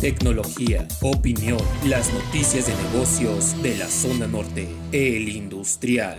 tecnología, opinión, las noticias de negocios de la zona norte, el industrial.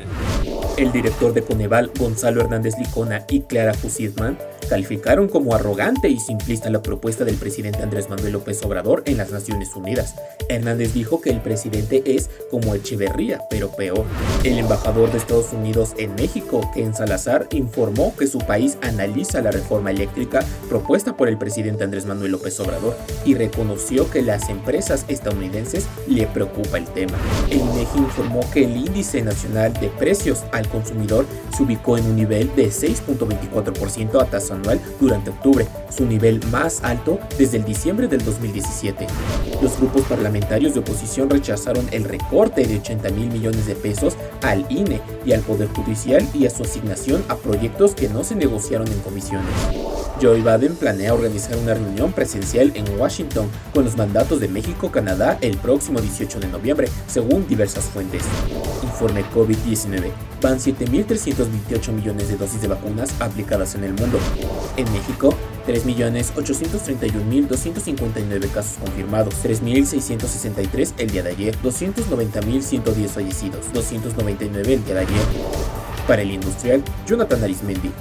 El director de Coneval, Gonzalo Hernández Licona y Clara Fusidman calificaron como arrogante y simplista la propuesta del presidente Andrés Manuel López Obrador en las Naciones Unidas. Hernández dijo que el presidente es como Echeverría, pero peor. El embajador de Estados Unidos en México, Ken Salazar, informó que su país analiza la reforma eléctrica propuesta por el presidente Andrés Manuel López Obrador y reconoció que las empresas estadounidenses le preocupa el tema. El INEGI informó que el índice nacional de precios al consumidor se ubicó en un nivel de 6.24% a tasa anual durante octubre, su nivel más alto desde el diciembre del 2017. Los grupos parlamentarios de oposición rechazaron el recorte de 80 mil millones de pesos al INE y al Poder Judicial y a su asignación a proyectos que no se negociaron en comisiones. Joe Biden planea organizar una reunión presencial en Washington con los mandatos de México-Canadá el próximo 18 de noviembre, según diversas fuentes. Informe COVID-19. Van 7.328 millones de dosis de vacunas aplicadas en el mundo. En México, 3.831.259 casos confirmados, 3.663 el día de ayer, 290.110 fallecidos, 299 el día de ayer. Para el industrial, Jonathan Arismendi,